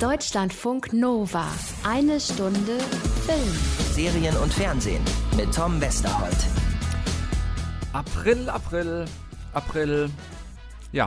Deutschlandfunk Nova. Eine Stunde Film. Serien und Fernsehen mit Tom Westerholt. April, April, April. Ja,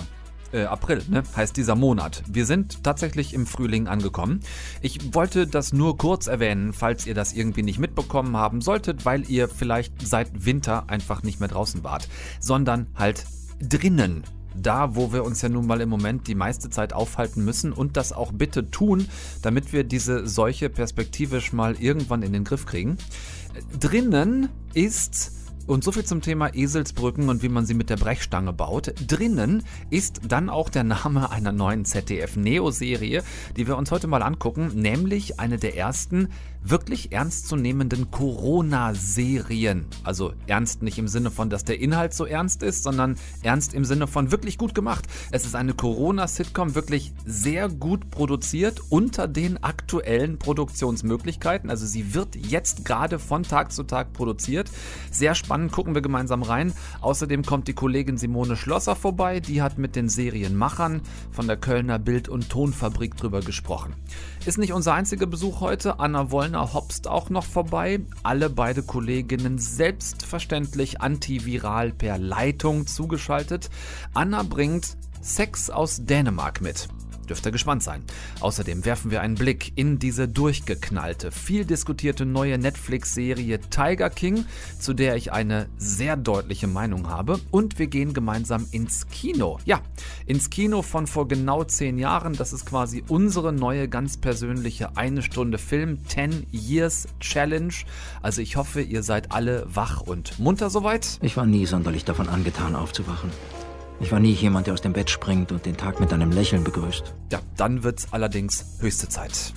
äh, April, ne, heißt dieser Monat. Wir sind tatsächlich im Frühling angekommen. Ich wollte das nur kurz erwähnen, falls ihr das irgendwie nicht mitbekommen haben solltet, weil ihr vielleicht seit Winter einfach nicht mehr draußen wart, sondern halt drinnen da, wo wir uns ja nun mal im Moment die meiste Zeit aufhalten müssen und das auch bitte tun, damit wir diese Seuche perspektivisch mal irgendwann in den Griff kriegen. Drinnen ist und so viel zum Thema Eselsbrücken und wie man sie mit der Brechstange baut. Drinnen ist dann auch der Name einer neuen ZDF-Neo-Serie, die wir uns heute mal angucken, nämlich eine der ersten wirklich ernstzunehmenden Corona-Serien. Also ernst nicht im Sinne von, dass der Inhalt so ernst ist, sondern ernst im Sinne von wirklich gut gemacht. Es ist eine Corona-Sitcom, wirklich sehr gut produziert unter den aktuellen Produktionsmöglichkeiten. Also sie wird jetzt gerade von Tag zu Tag produziert. Sehr spannend, gucken wir gemeinsam rein. Außerdem kommt die Kollegin Simone Schlosser vorbei. Die hat mit den Serienmachern von der Kölner Bild- und Tonfabrik drüber gesprochen. Ist nicht unser einziger Besuch heute. Anna Wollner hopst auch noch vorbei. Alle beide Kolleginnen selbstverständlich antiviral per Leitung zugeschaltet. Anna bringt Sex aus Dänemark mit. Dürft ihr gespannt sein. Außerdem werfen wir einen Blick in diese durchgeknallte, viel diskutierte neue Netflix-Serie Tiger King, zu der ich eine sehr deutliche Meinung habe. Und wir gehen gemeinsam ins Kino. Ja, ins Kino von vor genau zehn Jahren. Das ist quasi unsere neue, ganz persönliche eine Stunde Film 10 Years Challenge. Also ich hoffe, ihr seid alle wach und munter soweit. Ich war nie sonderlich davon angetan, aufzuwachen. Ich war nie jemand, der aus dem Bett springt und den Tag mit einem Lächeln begrüßt. Ja, dann wird's allerdings höchste Zeit.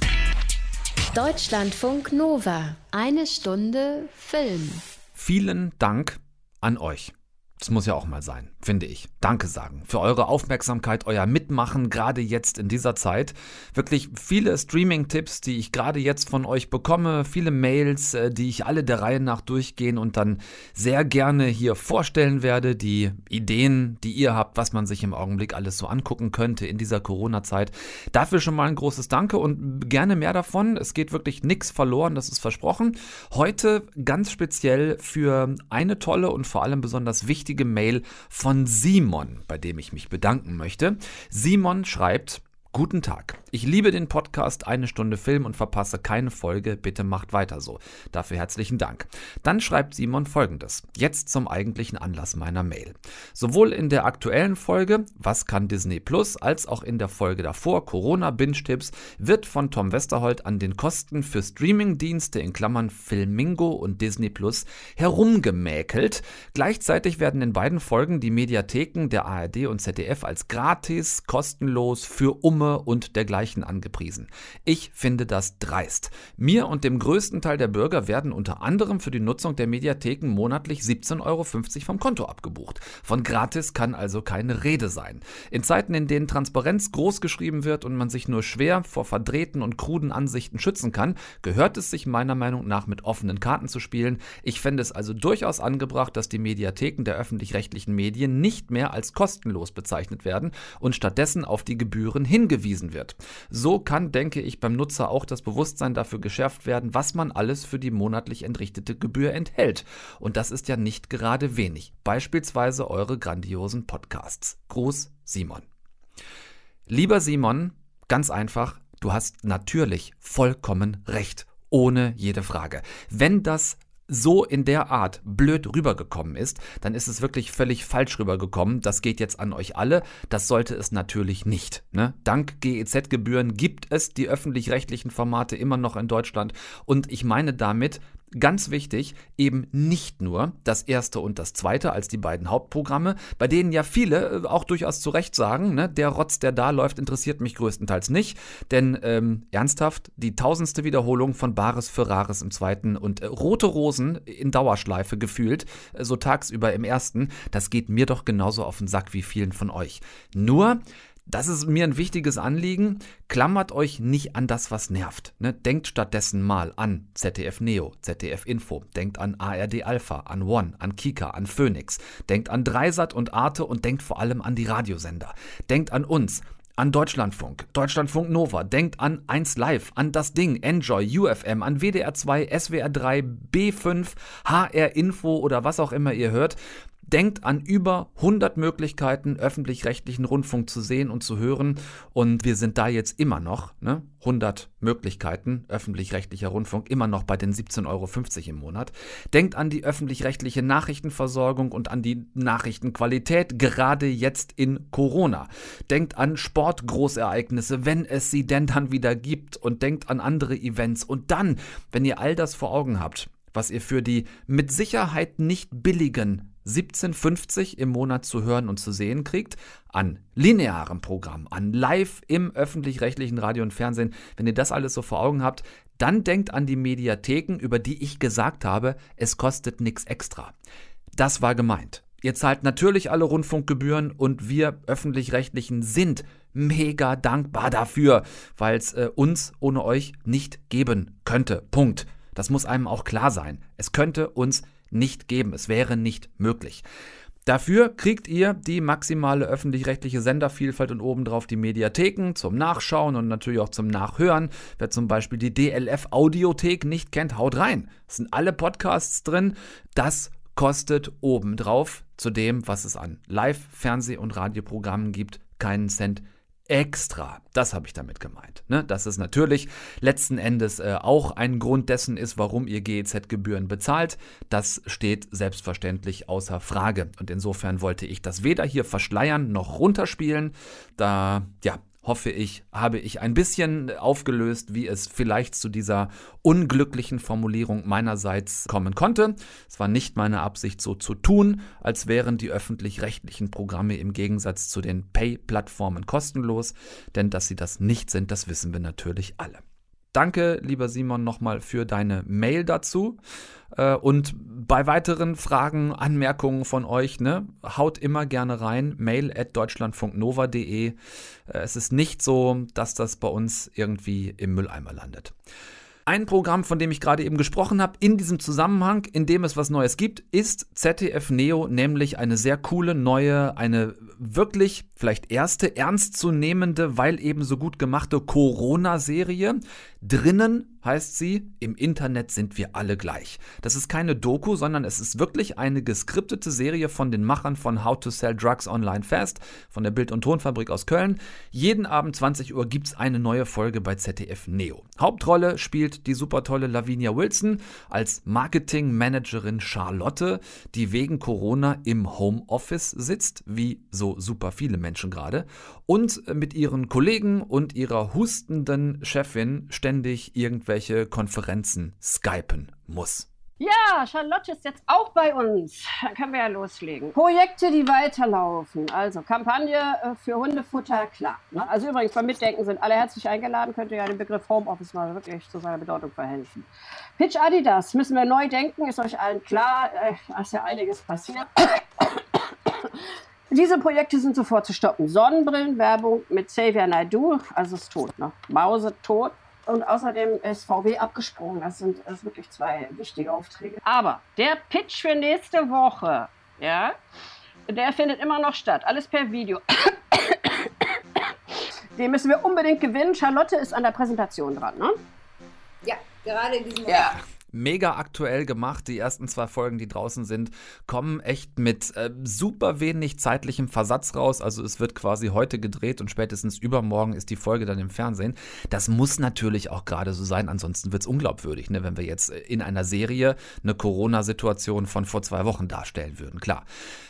Deutschlandfunk Nova. Eine Stunde Film. Vielen Dank an euch. Das muss ja auch mal sein, finde ich. Danke sagen für eure Aufmerksamkeit, euer Mitmachen, gerade jetzt in dieser Zeit. Wirklich viele Streaming-Tipps, die ich gerade jetzt von euch bekomme, viele Mails, äh, die ich alle der Reihe nach durchgehen und dann sehr gerne hier vorstellen werde. Die Ideen, die ihr habt, was man sich im Augenblick alles so angucken könnte in dieser Corona-Zeit. Dafür schon mal ein großes Danke und gerne mehr davon. Es geht wirklich nichts verloren, das ist versprochen. Heute ganz speziell für eine tolle und vor allem besonders wichtige wichtige Mail von Simon, bei dem ich mich bedanken möchte. Simon schreibt, Guten Tag. Ich liebe den Podcast Eine Stunde Film und verpasse keine Folge. Bitte macht weiter so. Dafür herzlichen Dank. Dann schreibt Simon folgendes. Jetzt zum eigentlichen Anlass meiner Mail. Sowohl in der aktuellen Folge Was kann Disney Plus als auch in der Folge davor Corona Binge Tipps wird von Tom Westerholt an den Kosten für Streamingdienste in Klammern Filmingo und Disney Plus herumgemäkelt. Gleichzeitig werden in beiden Folgen die Mediatheken der ARD und ZDF als gratis, kostenlos für Umme Summe und dergleichen angepriesen. Ich finde das dreist. Mir und dem größten Teil der Bürger werden unter anderem für die Nutzung der Mediatheken monatlich 17,50 Euro vom Konto abgebucht. Von gratis kann also keine Rede sein. In Zeiten, in denen Transparenz groß geschrieben wird und man sich nur schwer vor verdrehten und kruden Ansichten schützen kann, gehört es sich meiner Meinung nach mit offenen Karten zu spielen. Ich fände es also durchaus angebracht, dass die Mediatheken der öffentlich-rechtlichen Medien nicht mehr als kostenlos bezeichnet werden und stattdessen auf die Gebühren hingewiesen zugewiesen wird. So kann, denke ich, beim Nutzer auch das Bewusstsein dafür geschärft werden, was man alles für die monatlich entrichtete Gebühr enthält. Und das ist ja nicht gerade wenig. Beispielsweise eure grandiosen Podcasts. Gruß, Simon. Lieber Simon, ganz einfach, du hast natürlich vollkommen recht ohne jede Frage. Wenn das so in der Art blöd rübergekommen ist, dann ist es wirklich völlig falsch rübergekommen. Das geht jetzt an euch alle. Das sollte es natürlich nicht. Ne? Dank GEZ-Gebühren gibt es die öffentlich-rechtlichen Formate immer noch in Deutschland. Und ich meine damit, Ganz wichtig, eben nicht nur das erste und das zweite als die beiden Hauptprogramme, bei denen ja viele äh, auch durchaus zu Recht sagen, ne, der Rotz, der da läuft, interessiert mich größtenteils nicht. Denn ähm, ernsthaft, die tausendste Wiederholung von Bares für Rares im zweiten und äh, Rote Rosen in Dauerschleife gefühlt, äh, so tagsüber im ersten, das geht mir doch genauso auf den Sack wie vielen von euch. Nur, das ist mir ein wichtiges Anliegen. Klammert euch nicht an das, was nervt. Ne? Denkt stattdessen mal an ZDF Neo, ZDF Info. Denkt an ARD Alpha, an One, an Kika, an Phoenix. Denkt an Dreisat und Arte und denkt vor allem an die Radiosender. Denkt an uns an Deutschlandfunk, Deutschlandfunk Nova, denkt an 1 Live, an das Ding, Enjoy, UFM, an WDR 2, SWR 3, B5, HR Info oder was auch immer ihr hört. Denkt an über 100 Möglichkeiten, öffentlich-rechtlichen Rundfunk zu sehen und zu hören. Und wir sind da jetzt immer noch, ne? 100 Möglichkeiten, öffentlich-rechtlicher Rundfunk, immer noch bei den 17,50 Euro im Monat. Denkt an die öffentlich-rechtliche Nachrichtenversorgung und an die Nachrichtenqualität, gerade jetzt in Corona. Denkt an Sportgroßereignisse, wenn es sie denn dann wieder gibt. Und denkt an andere Events. Und dann, wenn ihr all das vor Augen habt, was ihr für die mit Sicherheit nicht billigen 17,50 im Monat zu hören und zu sehen kriegt, an linearem Programm, an live im öffentlich-rechtlichen Radio und Fernsehen. Wenn ihr das alles so vor Augen habt, dann denkt an die Mediatheken, über die ich gesagt habe, es kostet nichts extra. Das war gemeint. Ihr zahlt natürlich alle Rundfunkgebühren und wir öffentlich-rechtlichen sind mega dankbar dafür, weil es äh, uns ohne euch nicht geben könnte. Punkt. Das muss einem auch klar sein. Es könnte uns nicht geben. Es wäre nicht möglich. Dafür kriegt ihr die maximale öffentlich-rechtliche Sendervielfalt und obendrauf die Mediatheken zum Nachschauen und natürlich auch zum Nachhören. Wer zum Beispiel die DLF Audiothek nicht kennt, haut rein. Es sind alle Podcasts drin. Das kostet obendrauf zu dem, was es an Live-, Fernseh- und Radioprogrammen gibt, keinen Cent extra. Das habe ich damit gemeint. Ne? Dass es natürlich letzten Endes äh, auch ein Grund dessen ist, warum ihr GEZ-Gebühren bezahlt. Das steht selbstverständlich außer Frage. Und insofern wollte ich das weder hier verschleiern noch runterspielen. Da, ja, hoffe ich, habe ich ein bisschen aufgelöst, wie es vielleicht zu dieser unglücklichen Formulierung meinerseits kommen konnte. Es war nicht meine Absicht, so zu tun, als wären die öffentlich-rechtlichen Programme im Gegensatz zu den Pay-Plattformen kostenlos, denn dass sie das nicht sind, das wissen wir natürlich alle. Danke, lieber Simon, nochmal für deine Mail dazu. Äh, und bei weiteren Fragen, Anmerkungen von euch, ne, haut immer gerne rein. Mail at deutschlandfunknova.de. Äh, es ist nicht so, dass das bei uns irgendwie im Mülleimer landet. Ein Programm, von dem ich gerade eben gesprochen habe, in diesem Zusammenhang, in dem es was Neues gibt, ist ZDF Neo, nämlich eine sehr coole neue, eine wirklich vielleicht erste ernstzunehmende, weil eben so gut gemachte Corona-Serie. Drinnen heißt sie, im Internet sind wir alle gleich. Das ist keine Doku, sondern es ist wirklich eine geskriptete Serie von den Machern von How to Sell Drugs Online Fast, von der Bild- und Tonfabrik aus Köln. Jeden Abend 20 Uhr gibt es eine neue Folge bei ZDF Neo. Hauptrolle spielt die super tolle Lavinia Wilson als Marketingmanagerin Charlotte, die wegen Corona im Homeoffice sitzt, wie so super viele Menschen gerade, und mit ihren Kollegen und ihrer hustenden Chefin ständig irgendwelche Konferenzen skypen muss. Ja, Charlotte ist jetzt auch bei uns. Dann können wir ja loslegen. Projekte, die weiterlaufen. Also Kampagne äh, für Hundefutter, klar. Ne? Also übrigens beim Mitdenken sind alle herzlich eingeladen. Könnte ja den Begriff Homeoffice mal wirklich zu seiner Bedeutung verhelfen. Pitch Adidas, müssen wir neu denken, ist euch allen klar. Äh, ist ja einiges passiert. Diese Projekte sind sofort zu stoppen. Sonnenbrillenwerbung mit Xavier Naidu, also ist tot, ne? Mause tot. Und außerdem ist VW abgesprungen. Das sind das wirklich zwei wichtige Aufträge. Aber der Pitch für nächste Woche, ja, der findet immer noch statt. Alles per Video. Den müssen wir unbedingt gewinnen. Charlotte ist an der Präsentation dran, ne? Ja, gerade in diesem Moment. Ja mega aktuell gemacht. Die ersten zwei Folgen, die draußen sind, kommen echt mit äh, super wenig zeitlichem Versatz raus. Also es wird quasi heute gedreht und spätestens übermorgen ist die Folge dann im Fernsehen. Das muss natürlich auch gerade so sein, ansonsten wird es unglaubwürdig, ne, wenn wir jetzt äh, in einer Serie eine Corona-Situation von vor zwei Wochen darstellen würden. Klar.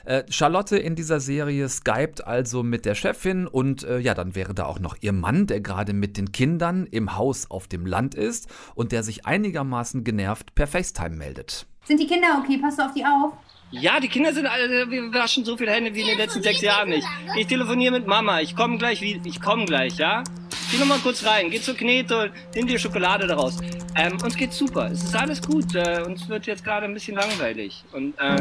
Äh, Charlotte in dieser Serie skypt also mit der Chefin und äh, ja, dann wäre da auch noch ihr Mann, der gerade mit den Kindern im Haus auf dem Land ist und der sich einigermaßen genervt genervt per FaceTime meldet. Sind die Kinder okay? Passt du auf die auf? Ja, die Kinder sind alle, wir waschen so viele Hände wie in den letzten sechs Jahren nicht. Ich telefoniere mit Mama, ich komme gleich, ich komme gleich, ja? Geh noch mal kurz rein, geh zur Knete, nimm dir Schokolade daraus. Ähm, uns geht's super, es ist alles gut. Äh, uns wird jetzt gerade ein bisschen langweilig. Und äh,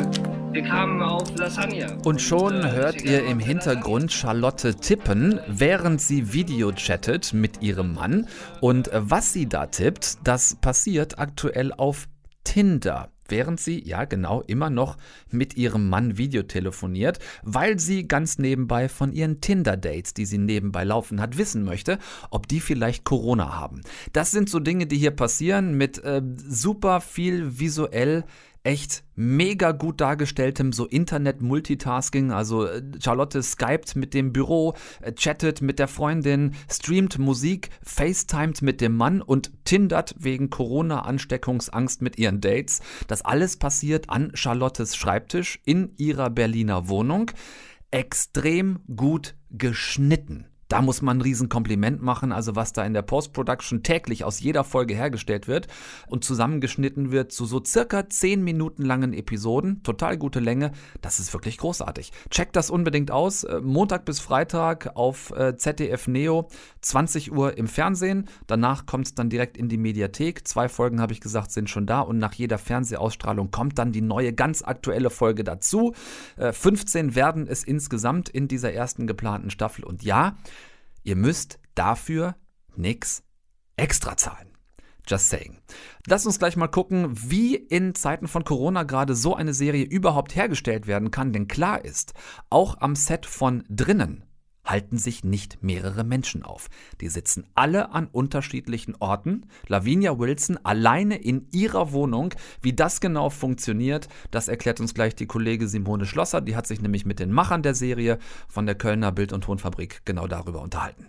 wir kamen auf Lasagne. Und schon und, äh, hört ihr im Hintergrund Charlotte tippen, während sie Video chattet mit ihrem Mann. Und äh, was sie da tippt, das passiert aktuell auf Tinder. Während sie, ja genau, immer noch mit ihrem Mann Videotelefoniert, weil sie ganz nebenbei von ihren Tinder-Dates, die sie nebenbei laufen hat, wissen möchte, ob die vielleicht Corona haben. Das sind so Dinge, die hier passieren mit äh, super viel visuell echt mega gut dargestelltem so Internet-Multitasking. Also äh, Charlotte skypt mit dem Büro, äh, chattet mit der Freundin, streamt Musik, facetimet mit dem Mann und tindert wegen Corona-Ansteckungsangst mit ihren Dates. Das alles passiert an Charlottes Schreibtisch in ihrer Berliner Wohnung. Extrem gut geschnitten. Da muss man ein Riesenkompliment machen, also was da in der Post-Production täglich aus jeder Folge hergestellt wird und zusammengeschnitten wird zu so circa 10 Minuten langen Episoden. Total gute Länge. Das ist wirklich großartig. Checkt das unbedingt aus. Äh, Montag bis Freitag auf äh, ZDF Neo, 20 Uhr im Fernsehen. Danach kommt es dann direkt in die Mediathek. Zwei Folgen, habe ich gesagt, sind schon da und nach jeder Fernsehausstrahlung kommt dann die neue, ganz aktuelle Folge dazu. 15 äh, werden es insgesamt in dieser ersten geplanten Staffel. Und ja, Ihr müsst dafür nichts extra zahlen. Just saying. Lass uns gleich mal gucken, wie in Zeiten von Corona gerade so eine Serie überhaupt hergestellt werden kann, denn klar ist, auch am Set von drinnen halten sich nicht mehrere Menschen auf. Die sitzen alle an unterschiedlichen Orten. Lavinia Wilson alleine in ihrer Wohnung. Wie das genau funktioniert, das erklärt uns gleich die Kollege Simone Schlosser. Die hat sich nämlich mit den Machern der Serie von der Kölner Bild- und Tonfabrik genau darüber unterhalten.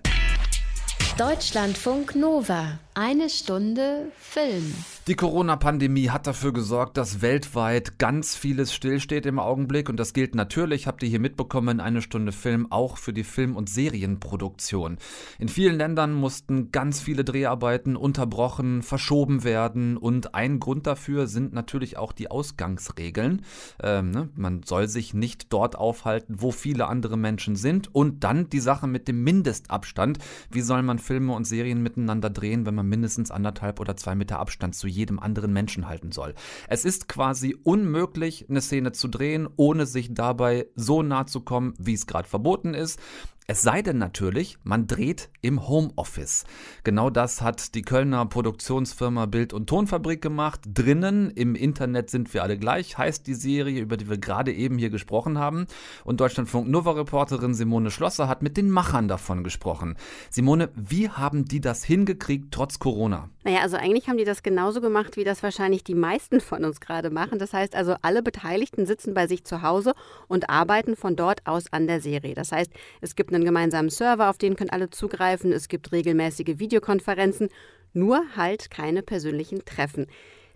Deutschlandfunk Nova. Eine Stunde Film. Die Corona-Pandemie hat dafür gesorgt, dass weltweit ganz vieles stillsteht im Augenblick. Und das gilt natürlich, habt ihr hier mitbekommen, eine Stunde Film auch für die Film- und Serienproduktion. In vielen Ländern mussten ganz viele Dreharbeiten unterbrochen, verschoben werden. Und ein Grund dafür sind natürlich auch die Ausgangsregeln. Ähm, ne? Man soll sich nicht dort aufhalten, wo viele andere Menschen sind. Und dann die Sache mit dem Mindestabstand. Wie soll man Filme und Serien miteinander drehen, wenn man mindestens anderthalb oder zwei Meter Abstand zu jedem anderen Menschen halten soll. Es ist quasi unmöglich, eine Szene zu drehen, ohne sich dabei so nah zu kommen, wie es gerade verboten ist. Es sei denn natürlich, man dreht im Homeoffice. Genau das hat die Kölner Produktionsfirma Bild- und Tonfabrik gemacht. Drinnen im Internet sind wir alle gleich, heißt die Serie, über die wir gerade eben hier gesprochen haben. Und Deutschlandfunk Nova-Reporterin Simone Schlosser hat mit den Machern davon gesprochen. Simone, wie haben die das hingekriegt trotz Corona? Naja, also eigentlich haben die das genauso gemacht, wie das wahrscheinlich die meisten von uns gerade machen. Das heißt also, alle Beteiligten sitzen bei sich zu Hause und arbeiten von dort aus an der Serie. Das heißt, es gibt einen gemeinsamen Server, auf den können alle zugreifen. Es gibt regelmäßige Videokonferenzen, nur halt keine persönlichen Treffen.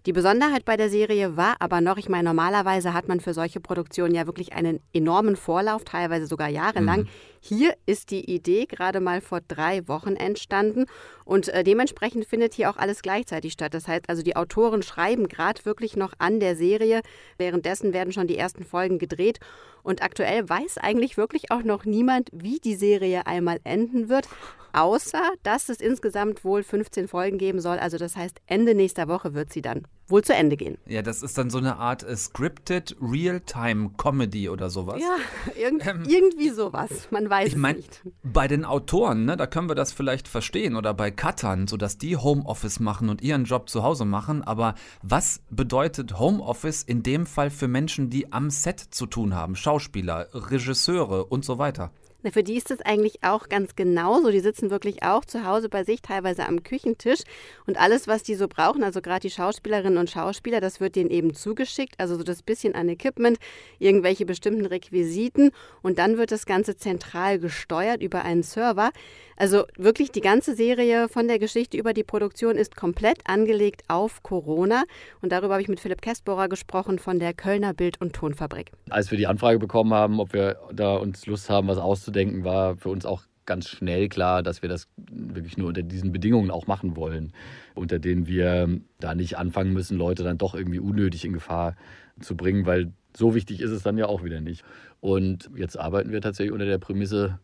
Die Besonderheit bei der Serie war aber noch, ich meine, normalerweise hat man für solche Produktionen ja wirklich einen enormen Vorlauf, teilweise sogar jahrelang. Mhm. Hier ist die Idee gerade mal vor drei Wochen entstanden und äh, dementsprechend findet hier auch alles gleichzeitig statt. Das heißt also, die Autoren schreiben gerade wirklich noch an der Serie. Währenddessen werden schon die ersten Folgen gedreht und aktuell weiß eigentlich wirklich auch noch niemand, wie die Serie einmal enden wird außer dass es insgesamt wohl 15 Folgen geben soll. Also das heißt, Ende nächster Woche wird sie dann wohl zu Ende gehen. Ja, das ist dann so eine Art äh, scripted Real-Time Comedy oder sowas. Ja, irgend, ähm, irgendwie sowas. Man weiß ich mein, es nicht. Bei den Autoren, ne, da können wir das vielleicht verstehen oder bei Cuttern, sodass die Homeoffice machen und ihren Job zu Hause machen. Aber was bedeutet Homeoffice in dem Fall für Menschen, die am Set zu tun haben? Schauspieler, Regisseure und so weiter? Na, für die ist es eigentlich auch ganz genauso. Die sitzen wirklich auch zu Hause bei sich, teilweise am Küchentisch. Und alles, was die so brauchen, also gerade die Schauspielerinnen und Schauspieler, das wird denen eben zugeschickt. Also so das bisschen an Equipment, irgendwelche bestimmten Requisiten. Und dann wird das Ganze zentral gesteuert über einen Server. Also wirklich die ganze Serie von der Geschichte über die Produktion ist komplett angelegt auf Corona. Und darüber habe ich mit Philipp Kestbohrer gesprochen von der Kölner Bild- und Tonfabrik. Als wir die Anfrage bekommen haben, ob wir da uns Lust haben, was auszudenken, war für uns auch ganz schnell klar, dass wir das wirklich nur unter diesen Bedingungen auch machen wollen, unter denen wir da nicht anfangen müssen, Leute dann doch irgendwie unnötig in Gefahr zu bringen, weil so wichtig ist es dann ja auch wieder nicht. Und jetzt arbeiten wir tatsächlich unter der Prämisse,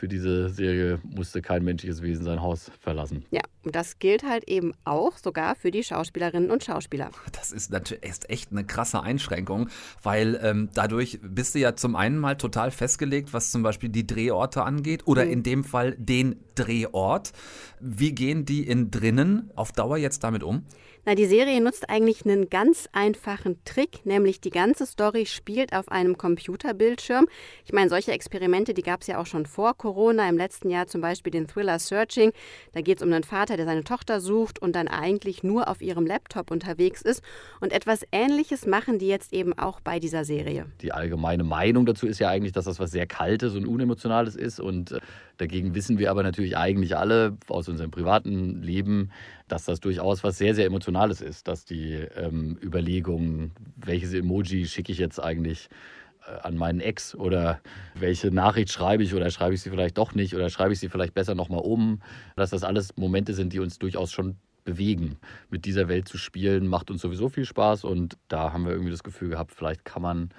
für diese Serie musste kein menschliches Wesen sein Haus verlassen. Ja, und das gilt halt eben auch sogar für die Schauspielerinnen und Schauspieler. Das ist natürlich echt eine krasse Einschränkung, weil ähm, dadurch bist du ja zum einen mal total festgelegt, was zum Beispiel die Drehorte angeht oder mhm. in dem Fall den Drehort. Wie gehen die in drinnen auf Dauer jetzt damit um? Na, die Serie nutzt eigentlich einen ganz einfachen Trick, nämlich die ganze Story spielt auf einem Computerbildschirm. Ich meine, solche Experimente, die gab es ja auch schon vor Corona, im letzten Jahr zum Beispiel den Thriller Searching. Da geht es um einen Vater, der seine Tochter sucht und dann eigentlich nur auf ihrem Laptop unterwegs ist. Und etwas Ähnliches machen die jetzt eben auch bei dieser Serie. Die allgemeine Meinung dazu ist ja eigentlich, dass das was sehr Kaltes und Unemotionales ist und äh, Dagegen wissen wir aber natürlich eigentlich alle aus unserem privaten Leben, dass das durchaus was sehr, sehr Emotionales ist, dass die ähm, Überlegungen, welches Emoji schicke ich jetzt eigentlich äh, an meinen Ex oder welche Nachricht schreibe ich oder schreibe ich sie vielleicht doch nicht oder schreibe ich sie vielleicht besser nochmal um, dass das alles Momente sind, die uns durchaus schon bewegen. Mit dieser Welt zu spielen macht uns sowieso viel Spaß und da haben wir irgendwie das Gefühl gehabt, vielleicht kann man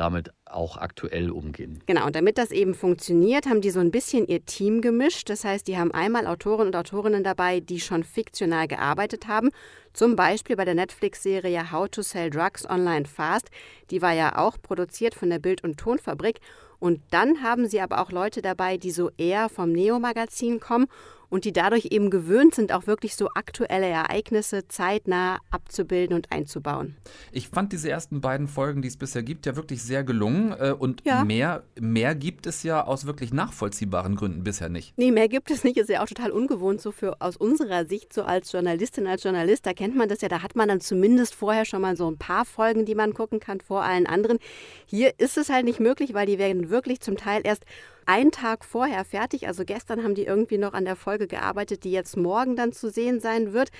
damit auch aktuell umgehen. Genau, und damit das eben funktioniert, haben die so ein bisschen ihr Team gemischt. Das heißt, die haben einmal Autoren und Autorinnen dabei, die schon fiktional gearbeitet haben. Zum Beispiel bei der Netflix-Serie How to Sell Drugs Online Fast. Die war ja auch produziert von der Bild- und Tonfabrik. Und dann haben sie aber auch Leute dabei, die so eher vom Neo-Magazin kommen und die dadurch eben gewöhnt sind, auch wirklich so aktuelle Ereignisse zeitnah abzubilden und einzubauen. Ich fand diese ersten beiden Folgen, die es bisher gibt, ja wirklich sehr gelungen äh, und ja. mehr, mehr gibt es ja aus wirklich nachvollziehbaren Gründen bisher nicht. Nee, mehr gibt es nicht, ist ja auch total ungewohnt so für aus unserer Sicht so als Journalistin, als Journalist, da kennt man das ja, da hat man dann zumindest vorher schon mal so ein paar Folgen, die man gucken kann vor allen anderen. Hier ist es halt nicht möglich, weil die werden wirklich zum Teil erst einen Tag vorher fertig. Also gestern haben die irgendwie noch an der Folge gearbeitet, die jetzt morgen dann zu sehen sein wird.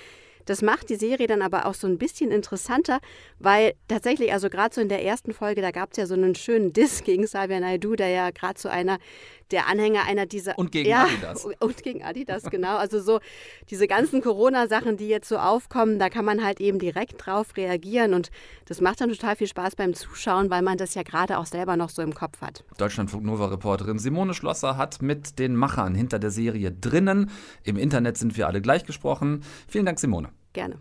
Das macht die Serie dann aber auch so ein bisschen interessanter, weil tatsächlich, also gerade so in der ersten Folge, da gab es ja so einen schönen Diss gegen Xavier Naidoo, der ja gerade so einer der Anhänger einer dieser. Und gegen ja, Adidas. Und gegen Adidas, genau. Also so diese ganzen Corona-Sachen, die jetzt so aufkommen, da kann man halt eben direkt drauf reagieren. Und das macht dann total viel Spaß beim Zuschauen, weil man das ja gerade auch selber noch so im Kopf hat. Deutschlandfunk Nova-Reporterin Simone Schlosser hat mit den Machern hinter der Serie drinnen. Im Internet sind wir alle gleich gesprochen. Vielen Dank, Simone. Gerne.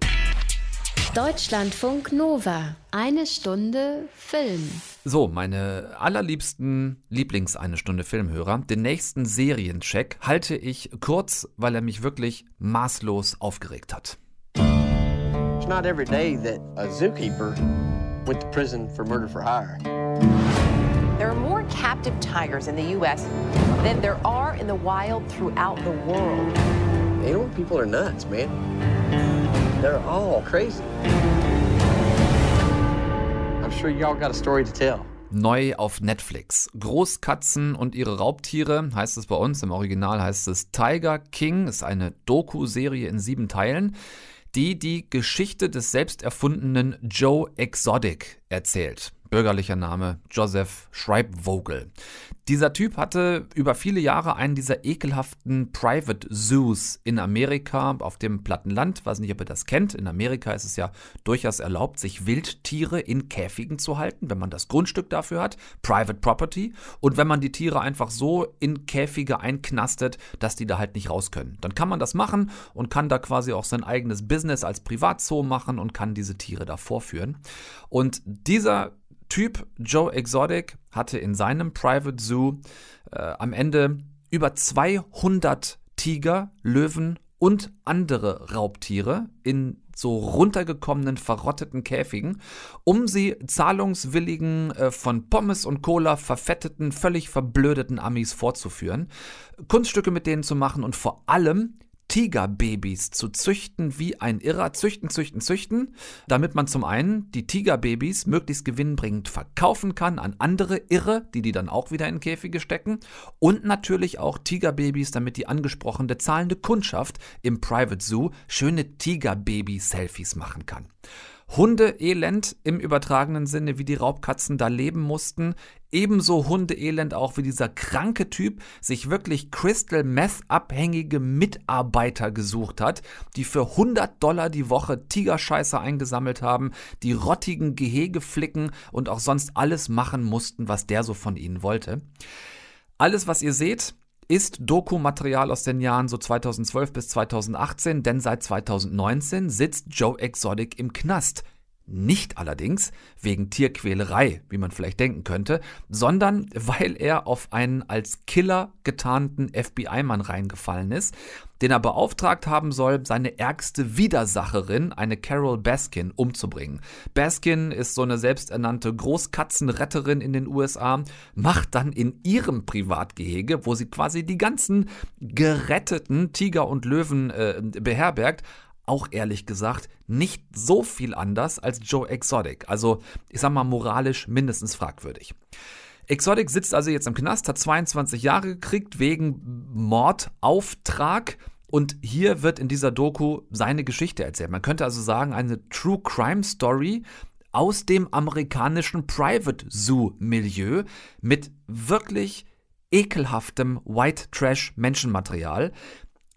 Deutschlandfunk Nova. Eine Stunde Film. So, meine allerliebsten Lieblings-Eine Stunde Filmhörer, den nächsten Seriencheck halte ich kurz, weil er mich wirklich maßlos aufgeregt hat. It's not every day that a zookeeper went to prison for murder for hire. There are more captive tigers in the U.S. than there are in the wild throughout the world. Animal people are nuts, man. They're all crazy. Sure y'all got a story to tell. Neu auf Netflix. Großkatzen und ihre Raubtiere heißt es bei uns. Im Original heißt es Tiger King. Ist eine Doku-Serie in sieben Teilen, die die Geschichte des selbst erfundenen Joe Exotic erzählt bürgerlicher Name Joseph Schreibvogel. Dieser Typ hatte über viele Jahre einen dieser ekelhaften Private Zoos in Amerika auf dem platten Land. Weiß nicht, ob ihr das kennt. In Amerika ist es ja durchaus erlaubt, sich Wildtiere in Käfigen zu halten, wenn man das Grundstück dafür hat. Private Property. Und wenn man die Tiere einfach so in Käfige einknastet, dass die da halt nicht raus können. Dann kann man das machen und kann da quasi auch sein eigenes Business als Privatzoo machen und kann diese Tiere da vorführen. Und dieser Typ Joe Exotic hatte in seinem Private Zoo äh, am Ende über 200 Tiger, Löwen und andere Raubtiere in so runtergekommenen, verrotteten Käfigen, um sie zahlungswilligen, äh, von Pommes und Cola verfetteten, völlig verblödeten Amis vorzuführen, Kunststücke mit denen zu machen und vor allem Tigerbabys zu züchten wie ein Irrer. Züchten, züchten, züchten, damit man zum einen die Tigerbabys möglichst gewinnbringend verkaufen kann an andere Irre, die die dann auch wieder in Käfige stecken. Und natürlich auch Tigerbabys, damit die angesprochene zahlende Kundschaft im Private Zoo schöne Tigerbaby-Selfies machen kann. Hundeelend im übertragenen Sinne, wie die Raubkatzen da leben mussten. Ebenso Hundeelend auch, wie dieser kranke Typ sich wirklich Crystal Meth abhängige Mitarbeiter gesucht hat, die für 100 Dollar die Woche Tigerscheiße eingesammelt haben, die rottigen Gehege flicken und auch sonst alles machen mussten, was der so von ihnen wollte. Alles, was ihr seht, ist Dokumaterial aus den Jahren so 2012 bis 2018, denn seit 2019 sitzt Joe Exotic im Knast. Nicht allerdings wegen Tierquälerei, wie man vielleicht denken könnte, sondern weil er auf einen als Killer getarnten FBI-Mann reingefallen ist, den er beauftragt haben soll, seine ärgste Widersacherin, eine Carol Baskin, umzubringen. Baskin ist so eine selbsternannte Großkatzenretterin in den USA, macht dann in ihrem Privatgehege, wo sie quasi die ganzen geretteten Tiger und Löwen äh, beherbergt, auch ehrlich gesagt nicht so viel anders als Joe Exotic. Also ich sag mal moralisch mindestens fragwürdig. Exotic sitzt also jetzt im Knast, hat 22 Jahre gekriegt wegen Mordauftrag. Und hier wird in dieser Doku seine Geschichte erzählt. Man könnte also sagen, eine True Crime Story aus dem amerikanischen Private Zoo Milieu mit wirklich ekelhaftem White Trash Menschenmaterial,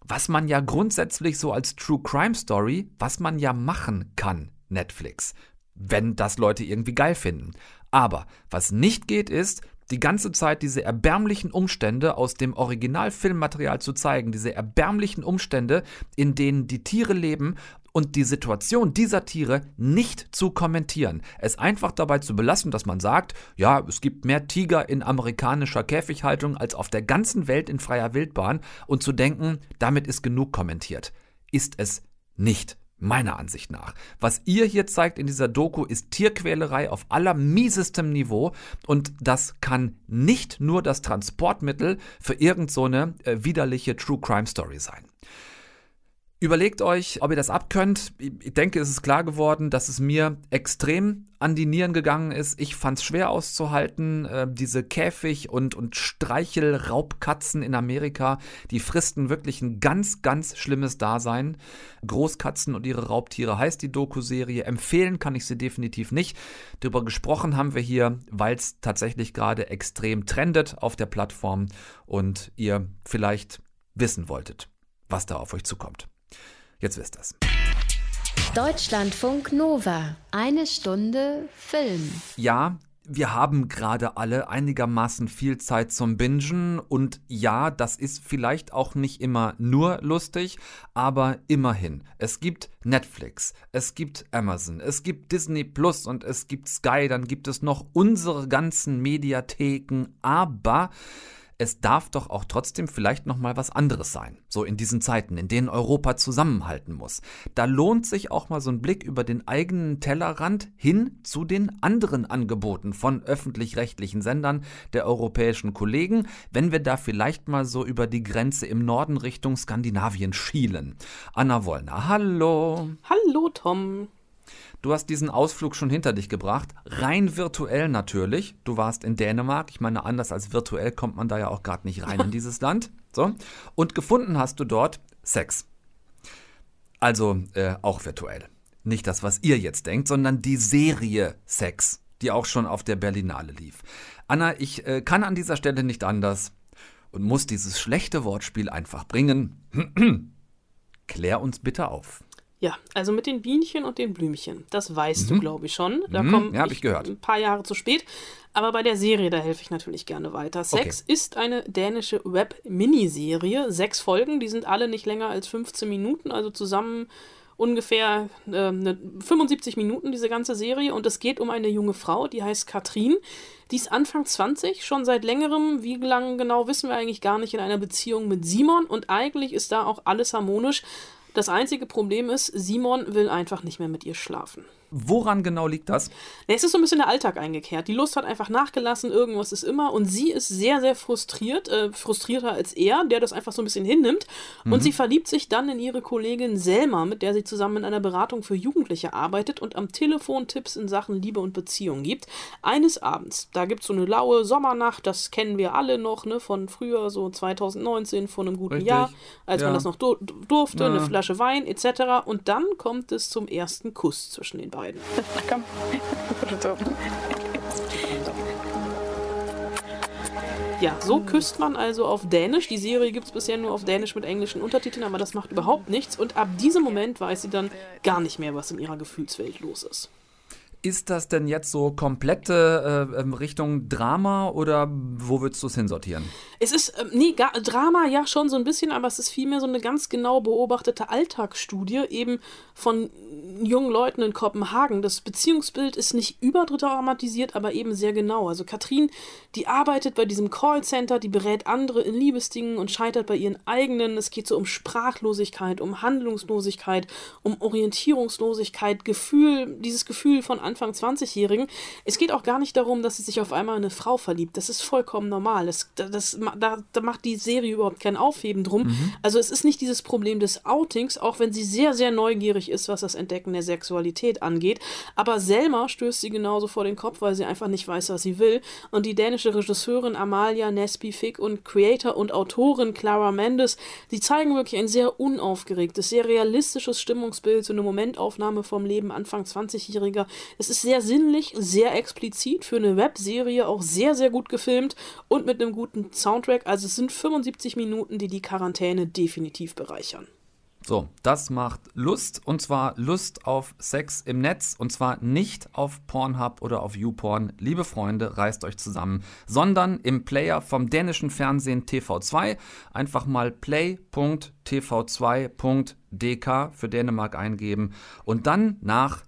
was man ja grundsätzlich so als True Crime Story, was man ja machen kann, Netflix, wenn das Leute irgendwie geil finden. Aber was nicht geht, ist, die ganze Zeit diese erbärmlichen Umstände aus dem Originalfilmmaterial zu zeigen, diese erbärmlichen Umstände, in denen die Tiere leben und die Situation dieser Tiere nicht zu kommentieren. Es einfach dabei zu belassen, dass man sagt, ja, es gibt mehr Tiger in amerikanischer Käfighaltung als auf der ganzen Welt in freier Wildbahn und zu denken, damit ist genug kommentiert. Ist es nicht. Meiner Ansicht nach. Was ihr hier zeigt in dieser Doku ist Tierquälerei auf allermiesestem Niveau und das kann nicht nur das Transportmittel für irgendeine so äh, widerliche True Crime Story sein. Überlegt euch, ob ihr das abkönnt. Ich denke, es ist klar geworden, dass es mir extrem an die Nieren gegangen ist. Ich fand es schwer auszuhalten. Äh, diese Käfig- und, und Streichelraubkatzen in Amerika, die fristen wirklich ein ganz, ganz schlimmes Dasein. Großkatzen und ihre Raubtiere heißt die Doku-Serie. Empfehlen kann ich sie definitiv nicht. Darüber gesprochen haben wir hier, weil es tatsächlich gerade extrem trendet auf der Plattform und ihr vielleicht wissen wolltet, was da auf euch zukommt. Jetzt wisst ihr's. Deutschlandfunk Nova. Eine Stunde Film. Ja, wir haben gerade alle einigermaßen viel Zeit zum Bingen und ja, das ist vielleicht auch nicht immer nur lustig, aber immerhin. Es gibt Netflix, es gibt Amazon, es gibt Disney Plus und es gibt Sky, dann gibt es noch unsere ganzen Mediatheken, aber es darf doch auch trotzdem vielleicht noch mal was anderes sein. So in diesen Zeiten, in denen Europa zusammenhalten muss. Da lohnt sich auch mal so ein Blick über den eigenen Tellerrand hin zu den anderen Angeboten von öffentlich-rechtlichen Sendern der europäischen Kollegen, wenn wir da vielleicht mal so über die Grenze im Norden Richtung Skandinavien schielen. Anna Wollner, hallo. Hallo Tom. Du hast diesen Ausflug schon hinter dich gebracht, rein virtuell natürlich. Du warst in Dänemark. Ich meine, anders als virtuell kommt man da ja auch gerade nicht rein in dieses Land. So. Und gefunden hast du dort Sex. Also äh, auch virtuell. Nicht das, was ihr jetzt denkt, sondern die Serie Sex, die auch schon auf der Berlinale lief. Anna, ich äh, kann an dieser Stelle nicht anders und muss dieses schlechte Wortspiel einfach bringen. Klär uns bitte auf. Ja, also mit den Bienchen und den Blümchen. Das weißt mhm. du, glaube ich, schon. Da mhm. komme ja, ich, ich gehört. ein paar Jahre zu spät. Aber bei der Serie, da helfe ich natürlich gerne weiter. Sex okay. ist eine dänische Web-Miniserie. Sechs Folgen, die sind alle nicht länger als 15 Minuten, also zusammen ungefähr äh, 75 Minuten, diese ganze Serie. Und es geht um eine junge Frau, die heißt Katrin. Die ist Anfang 20, schon seit längerem, wie lange genau wissen wir eigentlich gar nicht, in einer Beziehung mit Simon. Und eigentlich ist da auch alles harmonisch. Das einzige Problem ist, Simon will einfach nicht mehr mit ihr schlafen. Woran genau liegt das? Es ist so ein bisschen der Alltag eingekehrt. Die Lust hat einfach nachgelassen, irgendwas ist immer. Und sie ist sehr, sehr frustriert, äh, frustrierter als er, der das einfach so ein bisschen hinnimmt. Mhm. Und sie verliebt sich dann in ihre Kollegin Selma, mit der sie zusammen in einer Beratung für Jugendliche arbeitet und am Telefon Tipps in Sachen Liebe und Beziehung gibt. Eines Abends, da gibt es so eine laue Sommernacht, das kennen wir alle noch, ne, von früher, so 2019, vor einem guten Richtig. Jahr, als ja. man das noch dur durfte, ja. eine Flasche Wein etc. Und dann kommt es zum ersten Kuss zwischen den beiden beiden. Komm. Ja, so küsst man also auf Dänisch. Die Serie gibt es bisher nur auf Dänisch mit englischen Untertiteln, aber das macht überhaupt nichts. Und ab diesem Moment weiß sie dann gar nicht mehr, was in ihrer Gefühlswelt los ist. Ist das denn jetzt so komplette äh, ähm, Richtung Drama oder wo würdest du es hinsortieren? Es ist, ähm, nee, gar, Drama ja schon so ein bisschen, aber es ist vielmehr so eine ganz genau beobachtete Alltagsstudie, eben von jungen Leuten in Kopenhagen. Das Beziehungsbild ist nicht überdramatisiert, aber eben sehr genau. Also Katrin, die arbeitet bei diesem Callcenter, die berät andere in Liebesdingen und scheitert bei ihren eigenen. Es geht so um Sprachlosigkeit, um Handlungslosigkeit, um Orientierungslosigkeit, Gefühl, dieses Gefühl von Anfang 20-Jährigen. Es geht auch gar nicht darum, dass sie sich auf einmal in eine Frau verliebt. Das ist vollkommen normal. Das, das, da, da macht die Serie überhaupt kein Aufheben drum. Mhm. Also es ist nicht dieses Problem des Outings, auch wenn sie sehr, sehr neugierig ist, was das Entdecken der Sexualität angeht. Aber Selma stößt sie genauso vor den Kopf, weil sie einfach nicht weiß, was sie will. Und die dänische Regisseurin Amalia Nesby Fick und Creator und Autorin Clara Mendes, die zeigen wirklich ein sehr unaufgeregtes, sehr realistisches Stimmungsbild, so eine Momentaufnahme vom Leben Anfang 20-Jähriger. Es ist sehr sinnlich, sehr explizit für eine Webserie, auch sehr, sehr gut gefilmt und mit einem guten Soundtrack. Also es sind 75 Minuten, die die Quarantäne definitiv bereichern. So, das macht Lust und zwar Lust auf Sex im Netz und zwar nicht auf Pornhub oder auf YouPorn. Liebe Freunde, reißt euch zusammen, sondern im Player vom dänischen Fernsehen TV2 einfach mal play.tv2.dk für Dänemark eingeben und dann nach,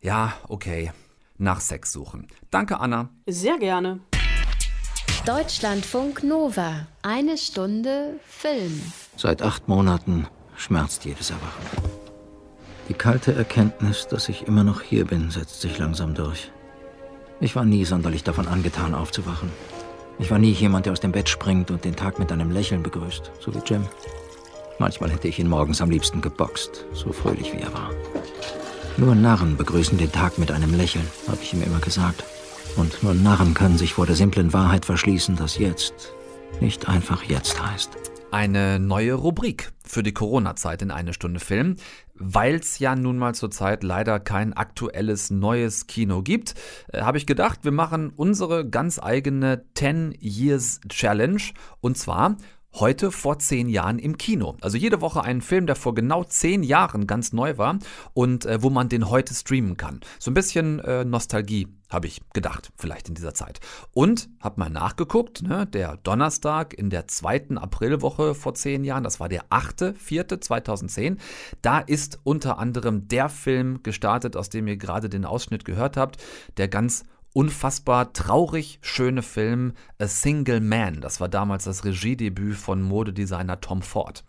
ja, okay, nach Sex suchen. Danke, Anna. Sehr gerne. Deutschlandfunk Nova. Eine Stunde Film. Seit acht Monaten schmerzt jedes Erwachen. Die kalte Erkenntnis, dass ich immer noch hier bin, setzt sich langsam durch. Ich war nie sonderlich davon angetan, aufzuwachen. Ich war nie jemand, der aus dem Bett springt und den Tag mit einem Lächeln begrüßt, so wie Jim. Manchmal hätte ich ihn morgens am liebsten geboxt, so fröhlich wie er war. Nur Narren begrüßen den Tag mit einem Lächeln, habe ich ihm immer gesagt. Und nur Narren können sich vor der simplen Wahrheit verschließen, dass jetzt nicht einfach jetzt heißt eine neue Rubrik für die Corona-Zeit in eine Stunde Film. Weil es ja nun mal zurzeit leider kein aktuelles neues Kino gibt, äh, habe ich gedacht, wir machen unsere ganz eigene 10 Years Challenge. Und zwar heute vor zehn Jahren im Kino. Also jede Woche einen Film, der vor genau zehn Jahren ganz neu war und äh, wo man den heute streamen kann. So ein bisschen äh, Nostalgie habe ich gedacht, vielleicht in dieser Zeit. Und habe mal nachgeguckt, ne, der Donnerstag in der zweiten Aprilwoche vor zehn Jahren, das war der 8.4.2010, da ist unter anderem der Film gestartet, aus dem ihr gerade den Ausschnitt gehört habt, der ganz unfassbar traurig schöne Film A Single Man. Das war damals das Regiedebüt von Modedesigner Tom Ford.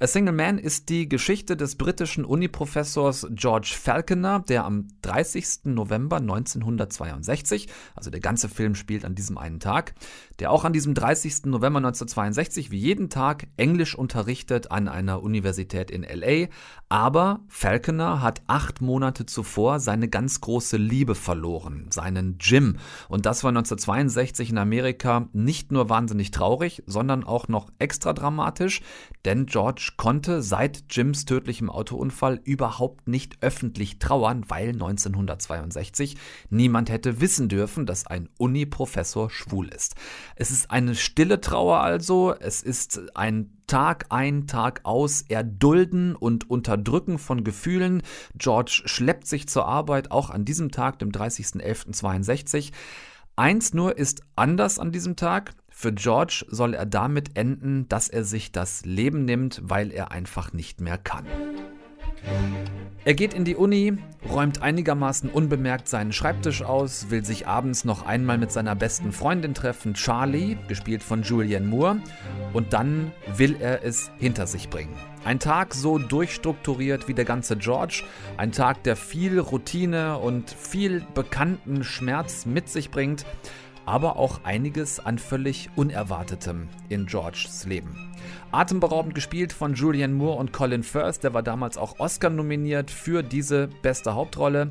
A Single Man ist die Geschichte des britischen Uniprofessors George Falconer, der am 30. November 1962, also der ganze Film spielt an diesem einen Tag, der auch an diesem 30. November 1962 wie jeden Tag Englisch unterrichtet an einer Universität in LA. Aber Falconer hat acht Monate zuvor seine ganz große Liebe verloren, seinen Jim. Und das war 1962 in Amerika nicht nur wahnsinnig traurig, sondern auch noch extra dramatisch, denn George konnte seit Jims tödlichem Autounfall überhaupt nicht öffentlich trauern, weil 1962 niemand hätte wissen dürfen, dass ein Uni-Professor schwul ist. Es ist eine stille Trauer also, es ist ein Tag ein, Tag aus erdulden und unterdrücken von Gefühlen. George schleppt sich zur Arbeit, auch an diesem Tag, dem 30.11.62. Eins nur ist anders an diesem Tag. Für George soll er damit enden, dass er sich das Leben nimmt, weil er einfach nicht mehr kann. Er geht in die Uni, räumt einigermaßen unbemerkt seinen Schreibtisch aus, will sich abends noch einmal mit seiner besten Freundin treffen, Charlie, gespielt von Julianne Moore, und dann will er es hinter sich bringen. Ein Tag so durchstrukturiert wie der ganze George, ein Tag, der viel Routine und viel bekannten Schmerz mit sich bringt, aber auch einiges an völlig Unerwartetem in Georges Leben. Atemberaubend gespielt von Julianne Moore und Colin Firth, der war damals auch Oscar nominiert für diese beste Hauptrolle.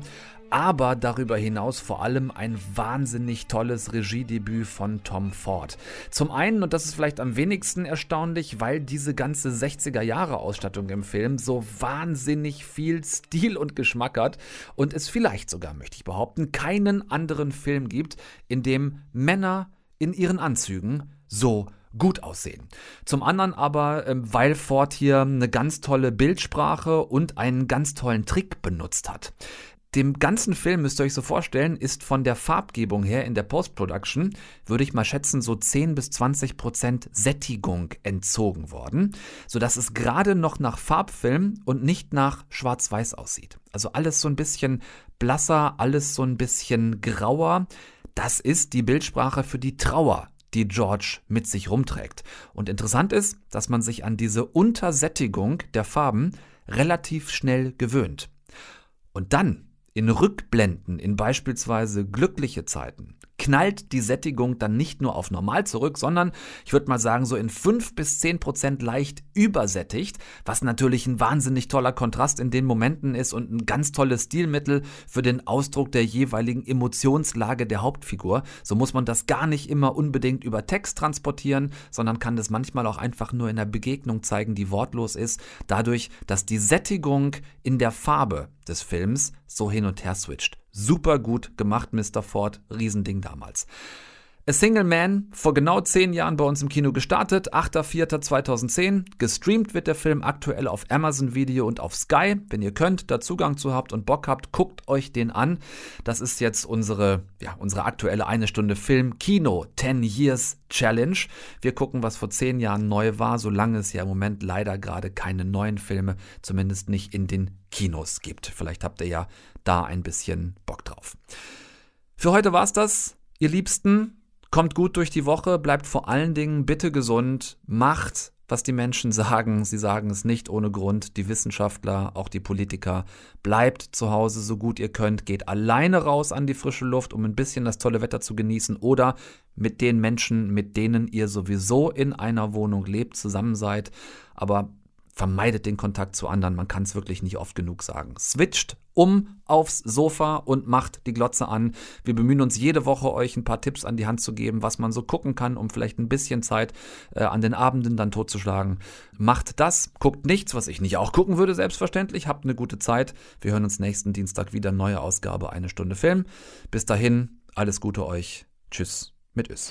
Aber darüber hinaus vor allem ein wahnsinnig tolles Regiedebüt von Tom Ford. Zum einen, und das ist vielleicht am wenigsten erstaunlich, weil diese ganze 60er Jahre Ausstattung im Film so wahnsinnig viel Stil und Geschmack hat und es vielleicht sogar, möchte ich behaupten, keinen anderen Film gibt, in dem Männer in ihren Anzügen so gut aussehen. Zum anderen aber, ähm, weil Ford hier eine ganz tolle Bildsprache und einen ganz tollen Trick benutzt hat. Dem ganzen Film, müsst ihr euch so vorstellen, ist von der Farbgebung her in der Post-Production, würde ich mal schätzen, so 10 bis 20 Prozent Sättigung entzogen worden, sodass es gerade noch nach Farbfilm und nicht nach Schwarz-Weiß aussieht. Also alles so ein bisschen blasser, alles so ein bisschen grauer. Das ist die Bildsprache für die Trauer, die George mit sich rumträgt. Und interessant ist, dass man sich an diese Untersättigung der Farben relativ schnell gewöhnt. Und dann in Rückblenden, in beispielsweise glückliche Zeiten, knallt die Sättigung dann nicht nur auf normal zurück, sondern ich würde mal sagen, so in 5 bis 10 Prozent leicht übersättigt, was natürlich ein wahnsinnig toller Kontrast in den Momenten ist und ein ganz tolles Stilmittel für den Ausdruck der jeweiligen Emotionslage der Hauptfigur. So muss man das gar nicht immer unbedingt über Text transportieren, sondern kann das manchmal auch einfach nur in der Begegnung zeigen, die wortlos ist, dadurch, dass die Sättigung in der Farbe des Films so hin und her switcht. Super gut gemacht, Mr. Ford. Riesending damals. A Single Man, vor genau zehn Jahren bei uns im Kino gestartet, 8.4.2010. Gestreamt wird der Film aktuell auf Amazon Video und auf Sky. Wenn ihr könnt, da Zugang zu habt und Bock habt, guckt euch den an. Das ist jetzt unsere, ja, unsere aktuelle eine Stunde Film Kino 10 Years Challenge. Wir gucken, was vor zehn Jahren neu war, solange es ja im Moment leider gerade keine neuen Filme, zumindest nicht in den Kinos gibt. Vielleicht habt ihr ja da ein bisschen Bock drauf. Für heute war's das, ihr Liebsten. Kommt gut durch die Woche, bleibt vor allen Dingen bitte gesund, macht, was die Menschen sagen. Sie sagen es nicht ohne Grund. Die Wissenschaftler, auch die Politiker, bleibt zu Hause so gut ihr könnt, geht alleine raus an die frische Luft, um ein bisschen das tolle Wetter zu genießen oder mit den Menschen, mit denen ihr sowieso in einer Wohnung lebt, zusammen seid. Aber vermeidet den Kontakt zu anderen, man kann es wirklich nicht oft genug sagen. Switcht um aufs Sofa und macht die Glotze an. Wir bemühen uns jede Woche, euch ein paar Tipps an die Hand zu geben, was man so gucken kann, um vielleicht ein bisschen Zeit äh, an den Abenden dann totzuschlagen. Macht das, guckt nichts, was ich nicht auch gucken würde, selbstverständlich. Habt eine gute Zeit. Wir hören uns nächsten Dienstag wieder. Neue Ausgabe, eine Stunde Film. Bis dahin, alles Gute euch. Tschüss mit Ös.